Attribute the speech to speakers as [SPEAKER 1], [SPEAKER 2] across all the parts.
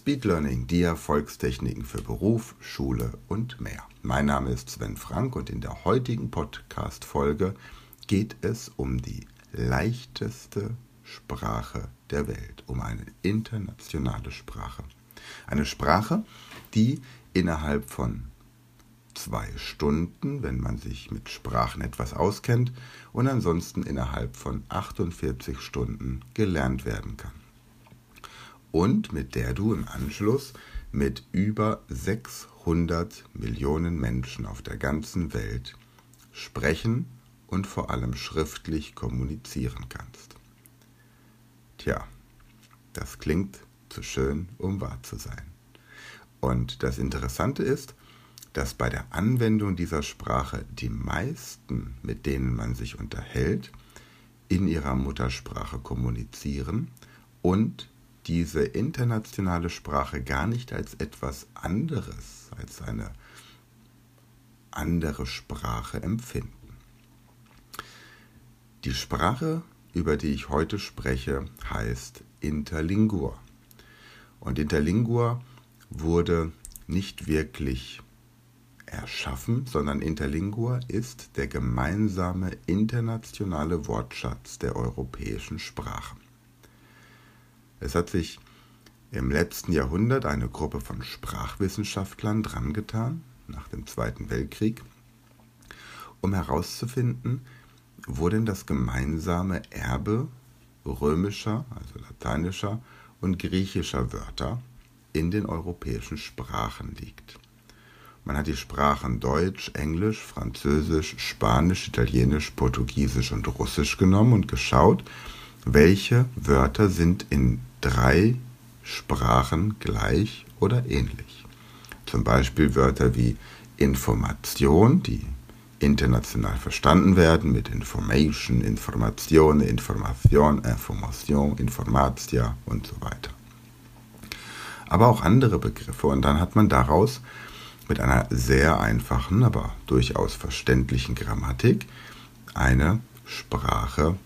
[SPEAKER 1] Speed Learning, die Erfolgstechniken für Beruf, Schule und mehr. Mein Name ist Sven Frank und in der heutigen Podcast-Folge geht es um die leichteste Sprache der Welt, um eine internationale Sprache. Eine Sprache, die innerhalb von zwei Stunden, wenn man sich mit Sprachen etwas auskennt, und ansonsten innerhalb von 48 Stunden gelernt werden kann und mit der du im Anschluss mit über 600 Millionen Menschen auf der ganzen Welt sprechen und vor allem schriftlich kommunizieren kannst. Tja, das klingt zu schön, um wahr zu sein. Und das Interessante ist, dass bei der Anwendung dieser Sprache die meisten, mit denen man sich unterhält, in ihrer Muttersprache kommunizieren und diese internationale Sprache gar nicht als etwas anderes, als eine andere Sprache empfinden. Die Sprache, über die ich heute spreche, heißt Interlingua. Und Interlingua wurde nicht wirklich erschaffen, sondern Interlingua ist der gemeinsame internationale Wortschatz der europäischen Sprachen. Es hat sich im letzten Jahrhundert eine Gruppe von Sprachwissenschaftlern drangetan, nach dem Zweiten Weltkrieg, um herauszufinden, wo denn das gemeinsame Erbe römischer, also lateinischer und griechischer Wörter in den europäischen Sprachen liegt. Man hat die Sprachen Deutsch, Englisch, Französisch, Spanisch, Italienisch, Portugiesisch und Russisch genommen und geschaut, welche Wörter sind in drei Sprachen gleich oder ähnlich. Zum Beispiel Wörter wie Information, die international verstanden werden mit Information, Information, Information, Information, Informatia und so weiter. Aber auch andere Begriffe und dann hat man daraus mit einer sehr einfachen, aber durchaus verständlichen Grammatik eine Sprache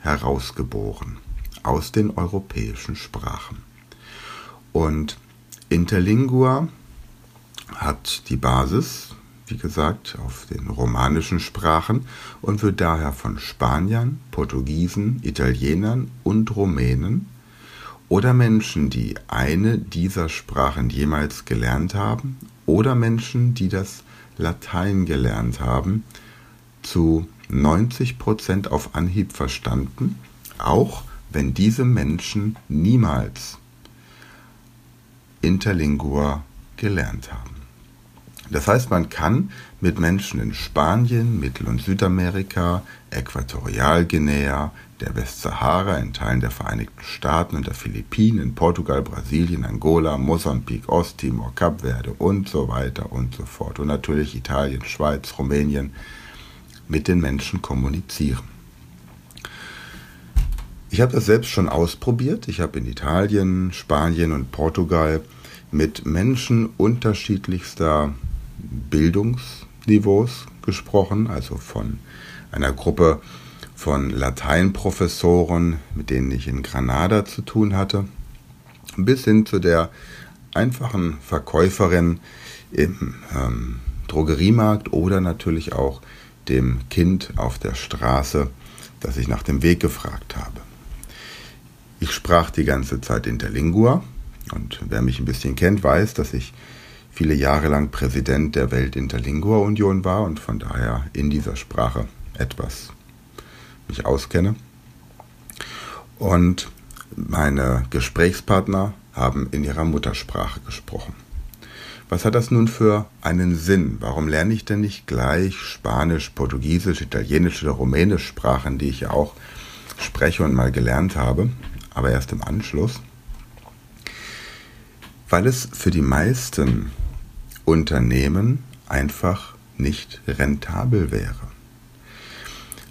[SPEAKER 1] herausgeboren aus den europäischen Sprachen. Und Interlingua hat die Basis, wie gesagt, auf den romanischen Sprachen und wird daher von Spaniern, Portugiesen, Italienern und Rumänen oder Menschen, die eine dieser Sprachen jemals gelernt haben oder Menschen, die das Latein gelernt haben, zu 90 Prozent auf Anhieb verstanden, auch wenn diese Menschen niemals Interlingua gelernt haben. Das heißt, man kann mit Menschen in Spanien, Mittel- und Südamerika, Äquatorialguinea, der Westsahara, in Teilen der Vereinigten Staaten und der Philippinen, Portugal, Brasilien, Angola, Mosambik, Osttimor, Kapverde und so weiter und so fort. Und natürlich Italien, Schweiz, Rumänien mit den Menschen kommunizieren. Ich habe das selbst schon ausprobiert. Ich habe in Italien, Spanien und Portugal mit Menschen unterschiedlichster Bildungsniveaus gesprochen, also von einer Gruppe von Lateinprofessoren, mit denen ich in Granada zu tun hatte, bis hin zu der einfachen Verkäuferin im ähm, Drogeriemarkt oder natürlich auch dem Kind auf der Straße, das ich nach dem Weg gefragt habe. Ich sprach die ganze Zeit Interlingua und wer mich ein bisschen kennt, weiß, dass ich viele Jahre lang Präsident der Welt-Interlingua Union war und von daher in dieser Sprache etwas mich auskenne. Und meine Gesprächspartner haben in ihrer Muttersprache gesprochen. Was hat das nun für einen Sinn? Warum lerne ich denn nicht gleich Spanisch, Portugiesisch, Italienisch oder Rumänisch Sprachen, die ich ja auch spreche und mal gelernt habe? aber erst im Anschluss. weil es für die meisten Unternehmen einfach nicht rentabel wäre.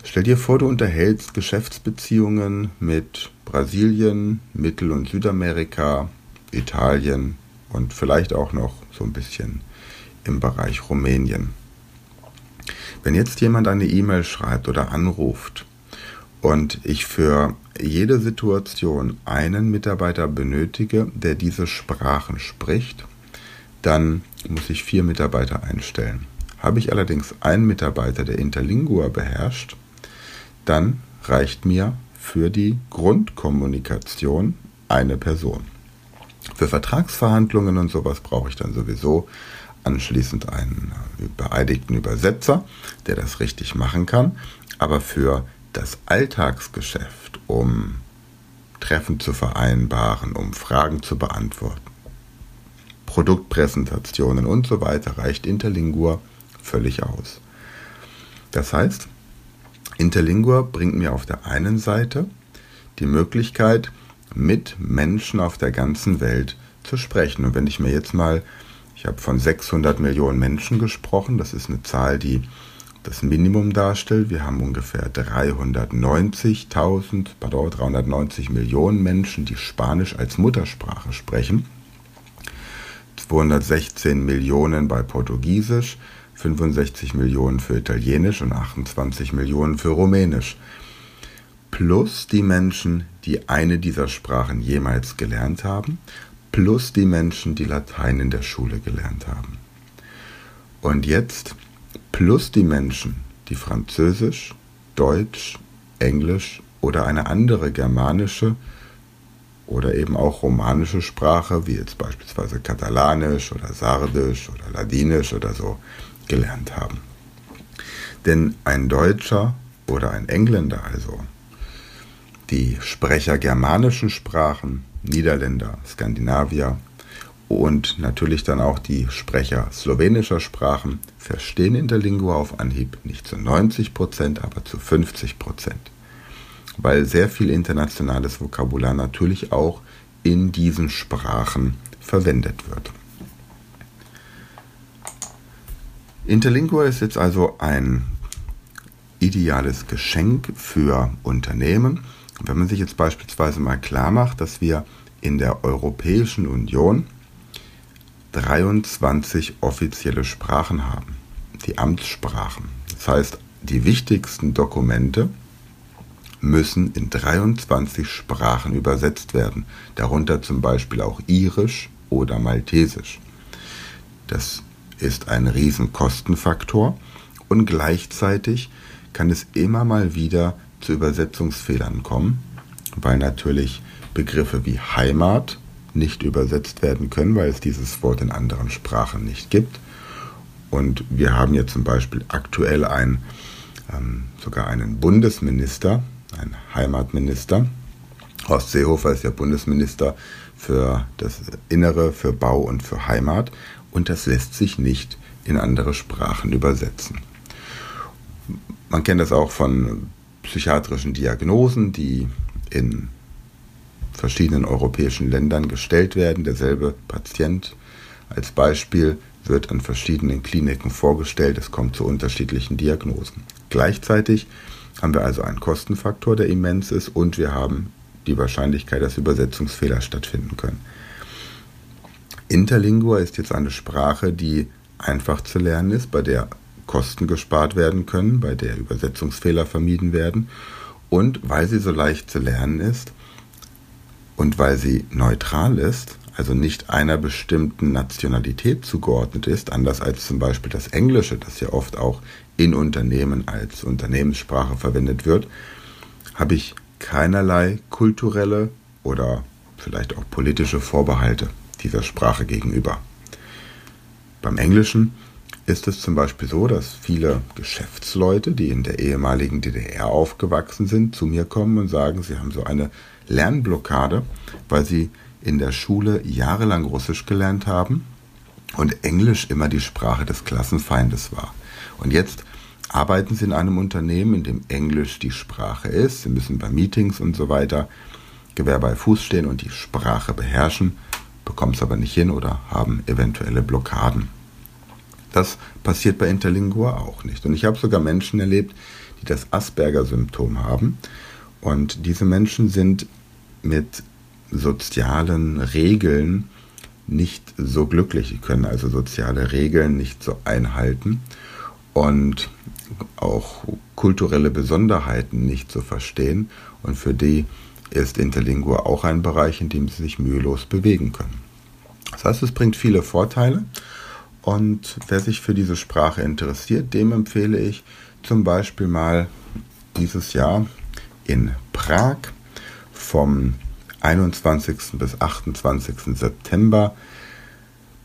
[SPEAKER 1] Stell dir vor, du unterhältst Geschäftsbeziehungen mit Brasilien, Mittel- und Südamerika, Italien und vielleicht auch noch so ein bisschen im Bereich Rumänien. Wenn jetzt jemand eine E-Mail schreibt oder anruft und ich für jede Situation einen Mitarbeiter benötige, der diese Sprachen spricht, dann muss ich vier Mitarbeiter einstellen. Habe ich allerdings einen Mitarbeiter, der Interlingua beherrscht, dann reicht mir für die Grundkommunikation eine Person. Für Vertragsverhandlungen und sowas brauche ich dann sowieso anschließend einen beeidigten Übersetzer, der das richtig machen kann. Aber für das Alltagsgeschäft, um Treffen zu vereinbaren, um Fragen zu beantworten, Produktpräsentationen und so weiter, reicht Interlingua völlig aus. Das heißt, Interlingua bringt mir auf der einen Seite die Möglichkeit, mit Menschen auf der ganzen Welt zu sprechen. Und wenn ich mir jetzt mal, ich habe von 600 Millionen Menschen gesprochen, das ist eine Zahl, die das Minimum darstellt. Wir haben ungefähr 390.000, pardon, 390 Millionen Menschen, die Spanisch als Muttersprache sprechen. 216 Millionen bei Portugiesisch, 65 Millionen für Italienisch und 28 Millionen für Rumänisch. Plus die Menschen, die eine dieser Sprachen jemals gelernt haben, plus die Menschen, die Latein in der Schule gelernt haben. Und jetzt plus die Menschen, die Französisch, Deutsch, Englisch oder eine andere germanische oder eben auch romanische Sprache, wie jetzt beispielsweise Katalanisch oder Sardisch oder Ladinisch oder so, gelernt haben. Denn ein Deutscher oder ein Engländer also, die Sprecher germanischen Sprachen, Niederländer, Skandinavier und natürlich dann auch die Sprecher slowenischer Sprachen verstehen Interlingua auf Anhieb nicht zu 90 Prozent, aber zu 50 Prozent. Weil sehr viel internationales Vokabular natürlich auch in diesen Sprachen verwendet wird. Interlingua ist jetzt also ein ideales Geschenk für Unternehmen. Wenn man sich jetzt beispielsweise mal klar macht, dass wir in der Europäischen Union 23 offizielle Sprachen haben, die Amtssprachen. Das heißt, die wichtigsten Dokumente müssen in 23 Sprachen übersetzt werden, darunter zum Beispiel auch Irisch oder Maltesisch. Das ist ein Riesenkostenfaktor und gleichzeitig kann es immer mal wieder zu Übersetzungsfehlern kommen, weil natürlich Begriffe wie Heimat nicht übersetzt werden können, weil es dieses Wort in anderen Sprachen nicht gibt. Und wir haben jetzt zum Beispiel aktuell ein, ähm, sogar einen Bundesminister, einen Heimatminister. Horst Seehofer ist ja Bundesminister für das Innere, für Bau und für Heimat und das lässt sich nicht in andere Sprachen übersetzen. Man kennt das auch von psychiatrischen Diagnosen, die in verschiedenen europäischen Ländern gestellt werden. Derselbe Patient als Beispiel wird an verschiedenen Kliniken vorgestellt. Es kommt zu unterschiedlichen Diagnosen. Gleichzeitig haben wir also einen Kostenfaktor, der immens ist, und wir haben die Wahrscheinlichkeit, dass Übersetzungsfehler stattfinden können. Interlingua ist jetzt eine Sprache, die einfach zu lernen ist, bei der Kosten gespart werden können, bei der Übersetzungsfehler vermieden werden. Und weil sie so leicht zu lernen ist und weil sie neutral ist, also nicht einer bestimmten Nationalität zugeordnet ist, anders als zum Beispiel das Englische, das ja oft auch in Unternehmen als Unternehmenssprache verwendet wird, habe ich keinerlei kulturelle oder vielleicht auch politische Vorbehalte dieser Sprache gegenüber. Beim Englischen ist es zum Beispiel so, dass viele Geschäftsleute, die in der ehemaligen DDR aufgewachsen sind, zu mir kommen und sagen, sie haben so eine Lernblockade, weil sie in der Schule jahrelang Russisch gelernt haben und Englisch immer die Sprache des Klassenfeindes war. Und jetzt arbeiten sie in einem Unternehmen, in dem Englisch die Sprache ist. Sie müssen bei Meetings und so weiter Gewehr bei Fuß stehen und die Sprache beherrschen bekommen es aber nicht hin oder haben eventuelle Blockaden. Das passiert bei Interlingua auch nicht. Und ich habe sogar Menschen erlebt, die das Asperger-Symptom haben. Und diese Menschen sind mit sozialen Regeln nicht so glücklich. Sie können also soziale Regeln nicht so einhalten und auch kulturelle Besonderheiten nicht so verstehen. Und für die ist Interlingua auch ein Bereich, in dem sie sich mühelos bewegen können. Das heißt, es bringt viele Vorteile. Und wer sich für diese Sprache interessiert, dem empfehle ich zum Beispiel mal dieses Jahr in Prag vom 21. bis 28. September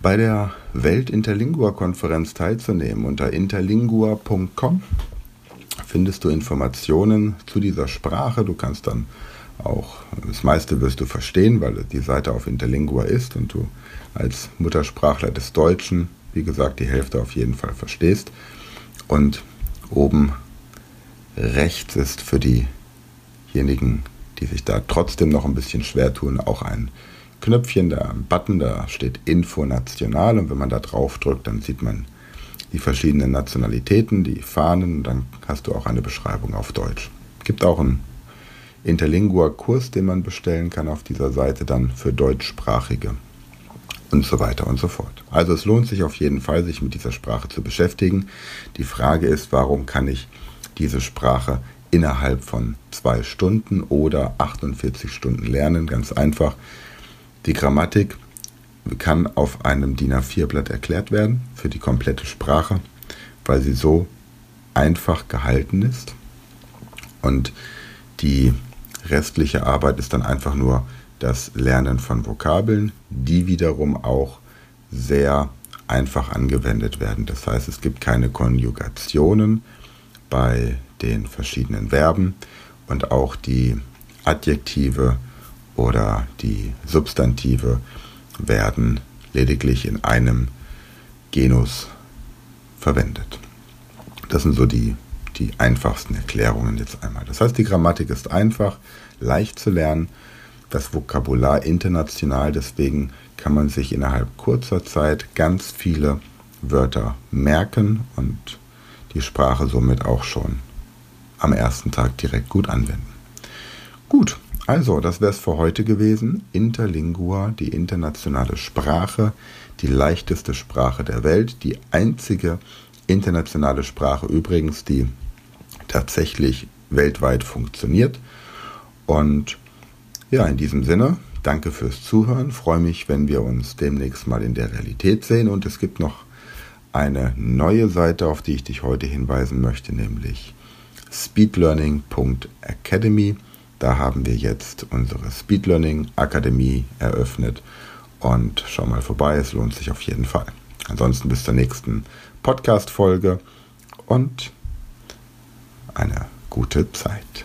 [SPEAKER 1] bei der Welt-Interlingua-Konferenz teilzunehmen. Unter interlingua.com findest du Informationen zu dieser Sprache. Du kannst dann auch, das meiste wirst du verstehen, weil die Seite auf Interlingua ist und du als Muttersprachler des Deutschen, wie gesagt, die Hälfte auf jeden Fall verstehst. Und oben rechts ist für diejenigen, die sich da trotzdem noch ein bisschen schwer tun, auch ein Knöpfchen, da ein Button, da steht Info National und wenn man da drauf drückt, dann sieht man die verschiedenen Nationalitäten, die Fahnen und dann hast du auch eine Beschreibung auf Deutsch. Gibt auch einen Interlingua-Kurs, den man bestellen kann auf dieser Seite dann für Deutschsprachige und so weiter und so fort. Also es lohnt sich auf jeden Fall, sich mit dieser Sprache zu beschäftigen. Die Frage ist, warum kann ich diese Sprache innerhalb von zwei Stunden oder 48 Stunden lernen. Ganz einfach. Die Grammatik kann auf einem DIN A4-Blatt erklärt werden für die komplette Sprache, weil sie so einfach gehalten ist. Und die restliche Arbeit ist dann einfach nur das Lernen von Vokabeln, die wiederum auch sehr einfach angewendet werden. Das heißt, es gibt keine Konjugationen bei den verschiedenen Verben und auch die Adjektive oder die Substantive werden lediglich in einem Genus verwendet. Das sind so die, die einfachsten Erklärungen jetzt einmal. Das heißt, die Grammatik ist einfach, leicht zu lernen, das Vokabular international, deswegen kann man sich innerhalb kurzer Zeit ganz viele Wörter merken und die Sprache somit auch schon am ersten Tag direkt gut anwenden. Gut, also das wäre es für heute gewesen. Interlingua, die internationale Sprache, die leichteste Sprache der Welt, die einzige internationale Sprache übrigens, die tatsächlich weltweit funktioniert. Und ja, in diesem Sinne, danke fürs Zuhören. Freue mich, wenn wir uns demnächst mal in der Realität sehen. Und es gibt noch eine neue Seite, auf die ich dich heute hinweisen möchte, nämlich speedlearning.academy. Da haben wir jetzt unsere Speedlearning Akademie eröffnet und schau mal vorbei, es lohnt sich auf jeden Fall. Ansonsten bis zur nächsten Podcast-Folge und eine gute Zeit.